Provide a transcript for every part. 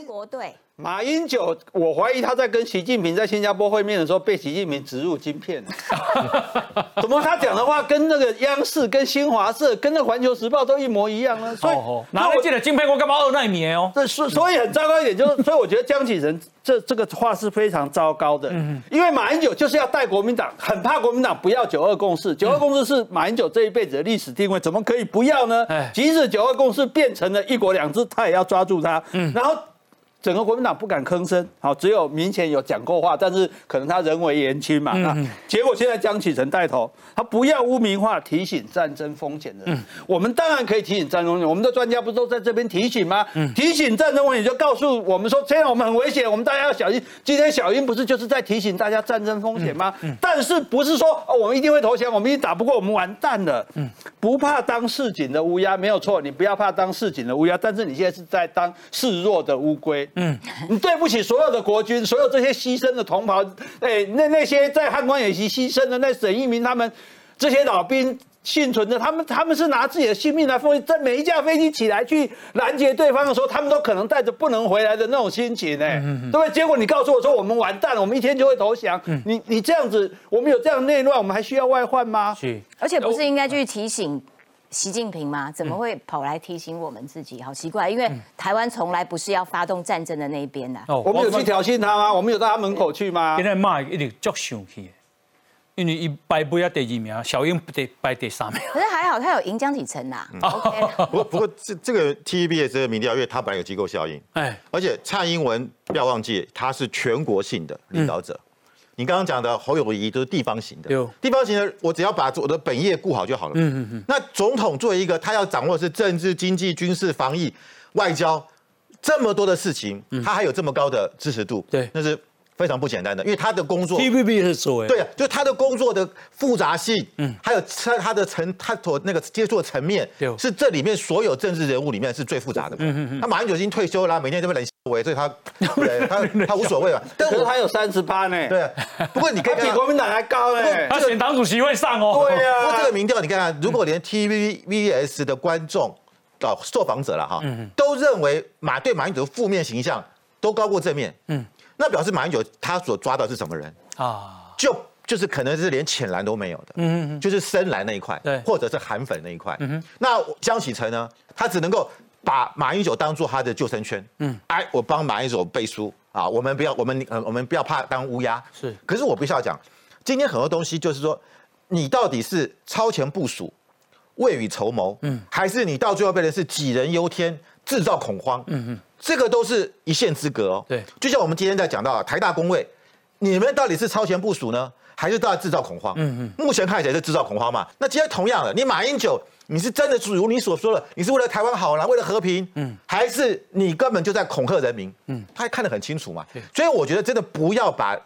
中国队。马英九，我怀疑他在跟习近平在新加坡会面的时候被习近平植入晶片。怎么他讲的话跟那个央视、跟新华社、跟那环球时报都一模一样呢？所以拿来进的晶片，我干嘛二纳米哦？这所所以很糟糕一点，就是所以我觉得江启臣这这个话是非常糟糕的。嗯，因为马英九就是要带国民党，很怕国民党不要九二共识。九二共识是马英九这一辈子的历史定位，怎么可以不要呢？即使九二共识变成了一国两制，他也要抓住它。嗯，然后。整个国民党不敢吭声，好，只有明显有讲过话，但是可能他人为言轻嘛，那结果现在江启臣带头，他不要污名化提醒战争风险的人，我们当然可以提醒战争风险，我们的专家不是都在这边提醒吗？提醒战争风险就告诉我们说，这样我们很危险，我们大家要小心。今天小英不是就是在提醒大家战争风险吗？但是不是说哦，我们一定会投降，我们一定打不过我们完蛋了？不怕当市井的乌鸦没有错，你不要怕当市井的乌鸦，但是你现在是在当示弱的乌龟。嗯，你对不起所有的国军，所有这些牺牲的同胞，哎，那那些在汉光演习牺牲的那沈一鸣他们这些老兵幸存的，他们他们是拿自己的性命来奉献，在每一架飞机起来去拦截对方的时候，他们都可能带着不能回来的那种心情，哎，对不对？结果你告诉我说我们完蛋了，我们一天就会投降，你你这样子，我们有这样内乱，我们还需要外患吗？是，而且不是应该去提醒。习近平吗？怎么会跑来提醒我们自己？好奇怪，因为台湾从来不是要发动战争的那一边的。哦，我们有去挑衅他吗？我们有到他门口去吗？现在骂一直足生气，因为一败不要第二名，小英不得败第三名。可是还好，他有赢江启臣呐。不过不过这这个 TVB 的这个民调，因为他本来有机构效应，哎，而且蔡英文不要忘记，他是全国性的领导者。你刚刚讲的侯友谊都是地方型的，地方型的，我只要把我的本业顾好就好了。嗯嗯嗯。那总统作为一个，他要掌握的是政治、经济、军事、防疫、外交这么多的事情，他还有这么高的支持度，对，那是非常不简单的。因为他的工作，T V B 是所谓对，就他的工作的复杂性，嗯，还有他他的层，他所那个接触的层面，是这里面所有政治人物里面是最复杂的。嗯嗯嗯。他马英九已经退休了，每天都被冷。所以他 他他无所谓嘛，但是他有三十八呢。对，不过你可以比国民党还高呢。他选党主席会上哦。对呀。不过这个民调你看看，如果连 TVBS 的观众啊受访者了哈，都认为马对马英九的负面形象都高过正面，嗯，那表示马英九他所抓到是什么人啊？就就是可能是连浅蓝都没有的，嗯嗯，就是深蓝那一块，对，或者是韩粉那一块。嗯那江启臣呢，他只能够。把马英九当做他的救生圈，嗯，哎，我帮马英九背书啊，我们不要，我们呃，我们不要怕当乌鸦，是。可是我必须要讲，今天很多东西就是说，你到底是超前部署、未雨绸缪，嗯，还是你到最后变成是杞人忧天、制造恐慌，嗯嗯，这个都是一线之隔哦。对，就像我们今天在讲到台大工位，你们到底是超前部署呢，还是都在制造恐慌？嗯嗯，目前看起来是制造恐慌嘛。那今天同样的，你马英九。你是真的如你所说的，你是为了台湾好了，为了和平，嗯，还是你根本就在恐吓人民，嗯，他看得很清楚嘛，所以我觉得真的不要把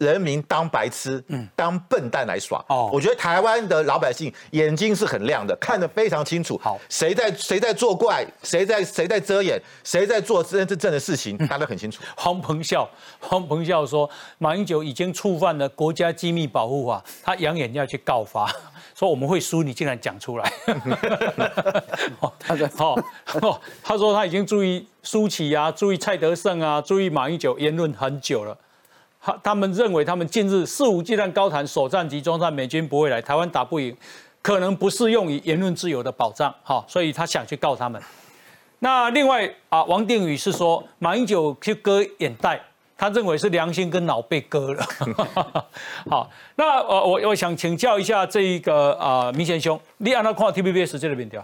人民当白痴，嗯，当笨蛋来耍。哦，我觉得台湾的老百姓眼睛是很亮的，看得非常清楚。好，谁在谁在作怪，谁在谁在遮掩，谁在做真真正的事情，大家很清楚。黄鹏笑，黄鹏笑说，马英九已经触犯了国家机密保护法，他扬言要去告发。说我们会输，你竟然讲出来。他说：“哦，他说他已经注意苏启啊，注意蔡德胜啊，注意马英九言论很久了。他他们认为他们近日肆无忌惮高谈首战集中战，美军不会来台湾打不赢，可能不适用于言论自由的保障。好，所以他想去告他们。那另外啊，王定宇是说马英九去割眼袋。”他认为是良心跟脑被割了。好，那呃，我我想请教一下这一个啊，明贤兄，你按照看 T V B S 这个民调，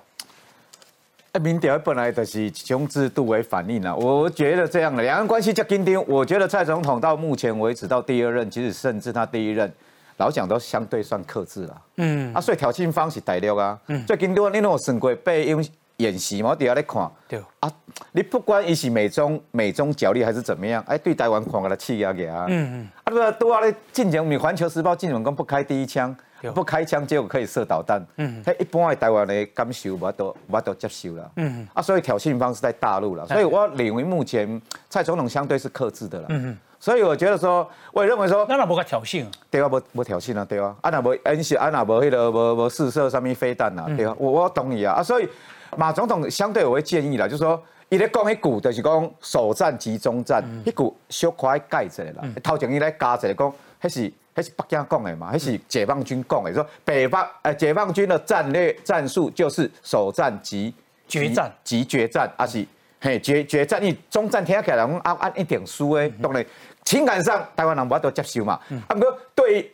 民调本来就是一种制度为反应啊。我觉得这样的两岸关系较紧张。我觉得蔡总统到目前为止到第二任，其实甚至他第一任，老蒋都相对算克制了。嗯，啊，所以挑衅方是大陆啊。嗯，最近多你那种省规备用。演习嘛，我底下在看。对啊，你不管伊是美中美中角力还是怎么样，哎，对台湾狂给他气压给啊。嗯嗯。啊，对啊，都话咧，进前咪环球时报进文讲不开第一枪，不开枪结果可以射导弹。嗯。他一般的台湾的感受，我都我都接受了。嗯嗯。啊，所以挑衅方是在大陆了，所以我认为目前蔡总统相对是克制的了。嗯嗯。所以我觉得说，我也认为说，那那无个挑衅。对啊，无无挑衅啊，对啊。啊那无演习，啊那无迄个无无试射上面飞弹啊，对啊。我我同意啊，啊所以。马总统相对我会建议了，就是说，伊咧讲迄句就是讲首战集中战，迄句小可改一下啦。头前伊来加一下讲，迄是迄是北京讲的嘛，迄是解放军讲的，说北方呃解放军的战略战术就是首战即决战即决战，还是嘿决决战，因为中战听起来讲啊按一定输诶，当然情感上台湾人无法度接受嘛，啊不过对。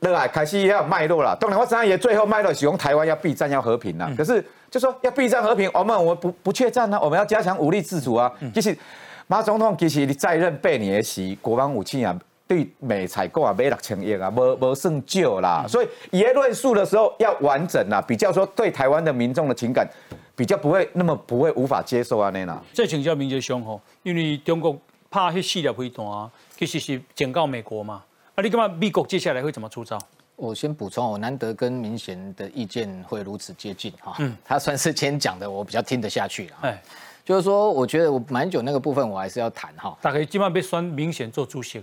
落来开始要脉络了，当然我知也最后脉络是讲台湾要避战要和平了，可是就说要避战和平，我们我们不不怯战呢，我们要加强武力自主啊。其实马总统其实在任八年时，国防武器啊对美采购啊买六千亿啊，无无算少啦。所以言论述的时候要完整啦，比较说对台湾的民众的情感比较不会那么不会无法接受啊那啦。这请教明杰兄吼，因为中国拍迄四粒飞弹，其实是警告美国嘛。啊，你干嘛？美国接下来会怎么出招？我先补充，我难得跟明贤的意见会如此接近哈。嗯，他算是今天讲的，我比较听得下去了。哎，就是说，我觉得我蛮久那个部分，我还是要谈哈。大概基本上被酸明显做主席。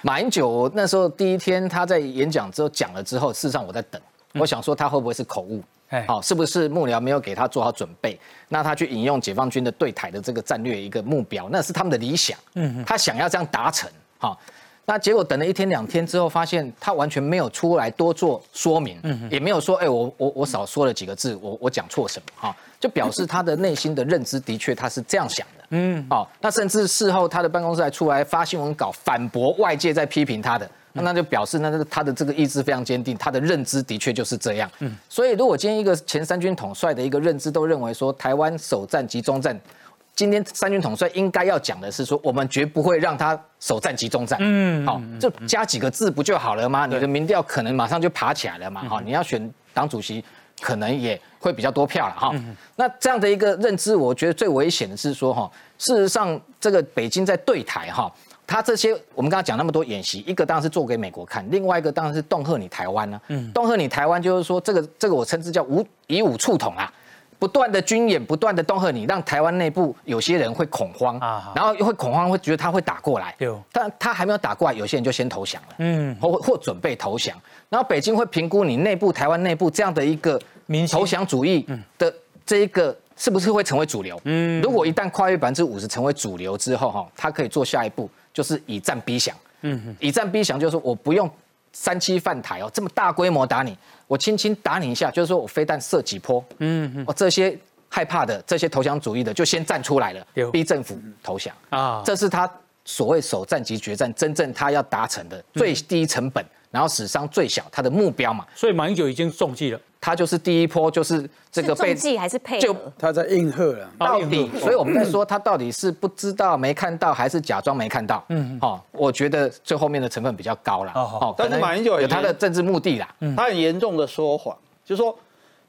马英九那时候第一天他在演讲之后讲了之后，事实上我在等，我想说他会不会是口误？哎，好，是不是幕僚没有给他做好准备？那他去引用解放军的对台的这个战略一个目标，那是他们的理想。嗯，他想要这样达成。好，那结果等了一天两天之后，发现他完全没有出来多做说明，也没有说，哎，我我我少说了几个字，我我讲错什么？哈，就表示他的内心的认知的确他是这样想的。嗯，好，那甚至事后他的办公室还出来发新闻稿反驳外界在批评他的，那那就表示那他的这个意志非常坚定，他的认知的确就是这样。嗯，所以如果今天一个前三军统帅的一个认知都认为说台湾首战集中战。今天三军统帅应该要讲的是说，我们绝不会让他首战集中战。嗯，好，就加几个字不就好了吗？你的民调可能马上就爬起来了嘛。哈，你要选党主席，可能也会比较多票了哈。那这样的一个认知，我觉得最危险的是说哈，事实上这个北京在对台哈，他这些我们刚刚讲那么多演习，一个当然是做给美国看，另外一个当然是恫吓你台湾呢。嗯，恫吓你台湾就是说这个这个我称之叫武以武促统啊。不断的军演，不断的恫吓你，让台湾内部有些人会恐慌，然后又会恐慌，会觉得他会打过来。但他还没有打过来，有些人就先投降了，嗯，或或准备投降。然后北京会评估你内部台湾内部这样的一个投降主义的这一个是不是会成为主流？嗯，如果一旦跨越百分之五十成为主流之后，哈，他可以做下一步，就是以战逼降。嗯，以战逼降就是我不用三七犯台哦，这么大规模打你。我轻轻打你一下，就是说我飞弹射几波，嗯，我这些害怕的、这些投降主义的，就先站出来了，逼政府投降啊！这是他所谓首战及决战真正他要达成的最低成本，然后死伤最小，他的目标嘛。所以马英九已经中计了。他就是第一波，就是这个被中还是配就他在应和了，到底，所以我们在说他到底是不知道没看到，还是假装没看到？嗯，好，我觉得最后面的成分比较高了。哦，但是马英九有他的政治目的啦，他很严重的说谎，就是说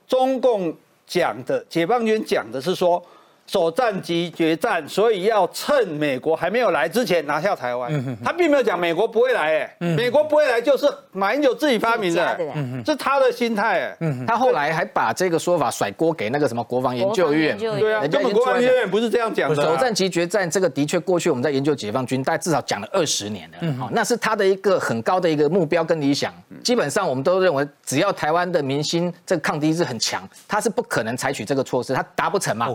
中共讲的解放军讲的是说。首战即决战，所以要趁美国还没有来之前拿下台湾。他并没有讲美国不会来，哎，美国不会来就是马英九自己发明的，是他的心态。哎，他后来还把这个说法甩锅给那个什么国防研究院。对啊，根本国防研究院不是这样讲的。首战即决战，这个的确过去我们在研究解放军，大概至少讲了二十年了。好，那是他的一个很高的一个目标跟理想。基本上我们都认为，只要台湾的民心这个抗敌是很强，他是不可能采取这个措施，他达不成嘛。